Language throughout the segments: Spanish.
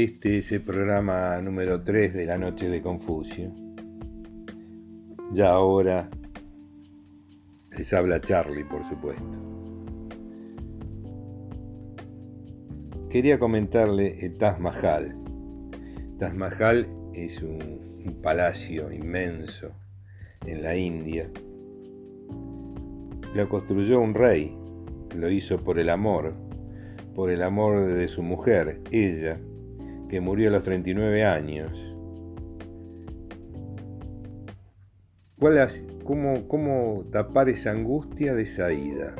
Este es el programa número 3 de la noche de Confucio. Ya ahora les habla Charlie, por supuesto. Quería comentarle el Taj Mahal. Taj Mahal es un, un palacio inmenso en la India. Lo construyó un rey, lo hizo por el amor, por el amor de su mujer, ella, que murió a los 39 años. ¿Cuál cómo, ¿Cómo tapar esa angustia de esa ida?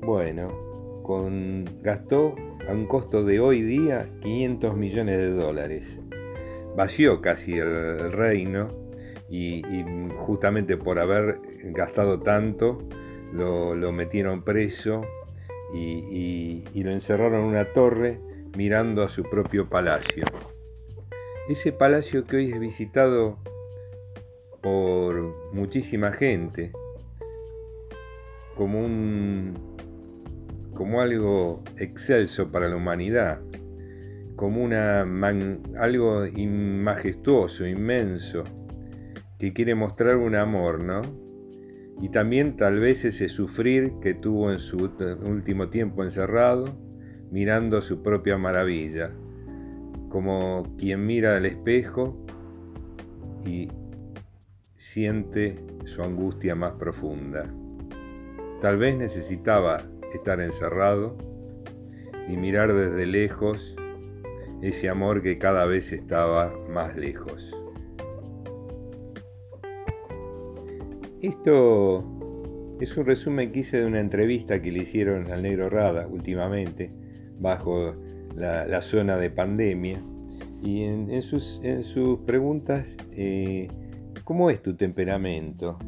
Bueno, con, gastó a un costo de hoy día 500 millones de dólares. Vació casi el, reino y, justamente por haber gastado tanto lo, metieron preso y, lo encerraron en una torre mirando a su propio palacio. Ese palacio que hoy es visitado por muchísima gente, como un como algo excelso para la humanidad, como una algo majestuoso, inmenso, que quiere mostrar un amor, ¿no? Y también tal vez ese sufrir que tuvo en su último tiempo encerrado, mirando su propia maravilla, como quien mira al espejo y siente su angustia más profunda. Tal vez necesitaba estar encerrado y mirar desde lejos ese amor que cada vez estaba más lejos. Esto es un resumen que hice de una entrevista que le hicieron al negro Rada últimamente bajo la, zona de pandemia. Y en, sus, preguntas, eh, ¿cómo es tu temperamento?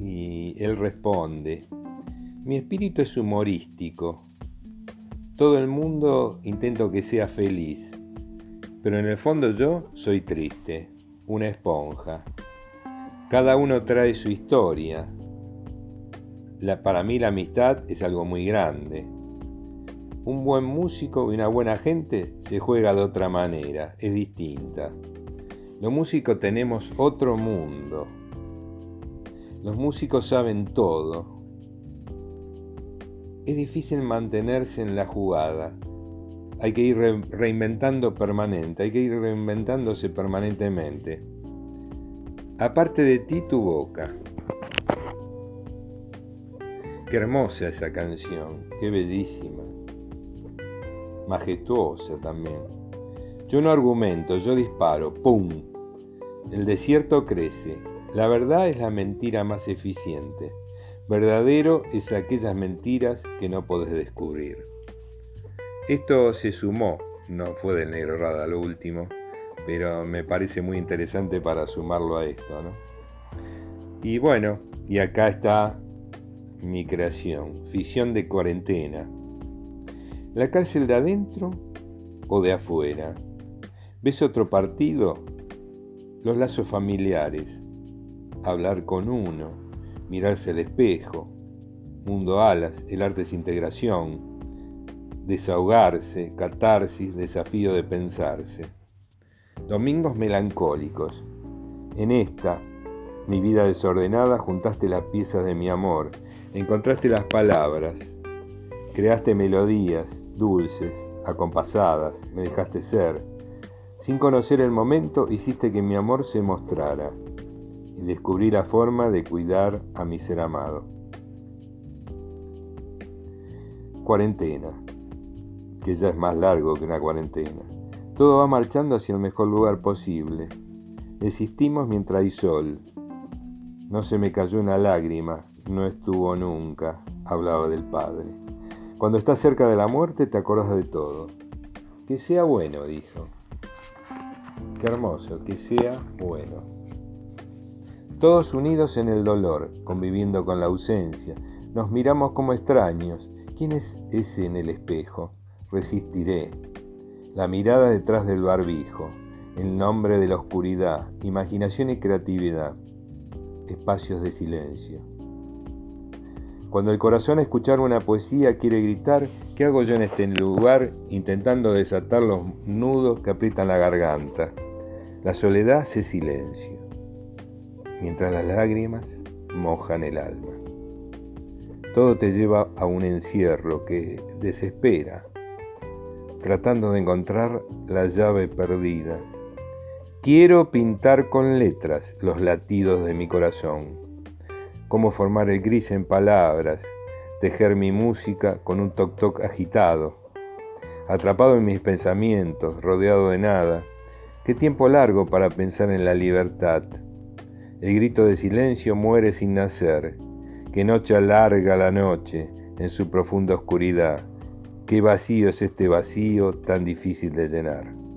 Y él responde, mi espíritu es humorístico. Todo el mundo intento que sea feliz, pero en el fondo yo soy triste, una esponja. Cada uno trae su historia. Para mí la amistad es algo muy grande un buen músico y una buena gente se juega de otra manera, es distinta. Los músicos tenemos otro mundo. Los músicos saben todo. Es difícil mantenerse en la jugada. Hay que ir reinventando permanente, hay que ir reinventándose permanentemente. Aparte de ti, tu boca. Qué hermosa esa canción, qué bellísima majestuosa también. Yo no argumento, yo disparo, ¡pum! El desierto crece. La verdad es la mentira más eficiente. Verdadero es aquellas mentiras que no podés descubrir. Esto se sumó, no fue del negro Rada lo último, pero me parece muy interesante para sumarlo a esto, ¿no? Y bueno, y acá está mi creación, Fisión de cuarentena, ¿La cárcel de adentro o de afuera? ¿Ves otro partido? Los lazos familiares, hablar con uno, mirarse al espejo, mundo alas, el arte es integración, desahogarse, catarsis, desafío de pensarse. Domingos melancólicos. En esta, mi vida desordenada, juntaste las piezas de mi amor, encontraste las palabras, creaste melodías, dulces, acompasadas, me dejaste ser. Sin conocer el momento hiciste que mi amor se mostrara y descubrí la forma de cuidar a mi ser amado. Cuarentena, que ya es más largo que una cuarentena. Todo va marchando hacia el mejor lugar posible. Existimos mientras hay sol. No se me cayó una lágrima, no estuvo nunca, hablaba del Padre. Cuando estás cerca de la muerte te acuerdas de todo. Que sea bueno, dijo. Qué hermoso, que sea bueno. Todos unidos en el dolor, conviviendo con la ausencia, nos miramos como extraños. ¿Quién es ese en el espejo? Resistiré. La mirada detrás del barbijo, el nombre de la oscuridad, imaginación y creatividad, espacios de silencio. Cuando el corazón escuchar una poesía quiere gritar, ¿qué hago yo en este lugar intentando desatar los nudos que aprietan la garganta? La soledad se silencio, mientras las lágrimas mojan el alma. Todo te lleva a un encierro que desespera, tratando de encontrar la llave perdida. Quiero pintar con letras los latidos de mi corazón cómo formar el gris en palabras, tejer mi música con un toc-toc agitado. Atrapado en mis pensamientos, rodeado de nada, qué tiempo largo para pensar en la libertad. El grito de silencio muere sin nacer, qué noche alarga la noche en su profunda oscuridad, qué vacío es este vacío tan difícil de llenar.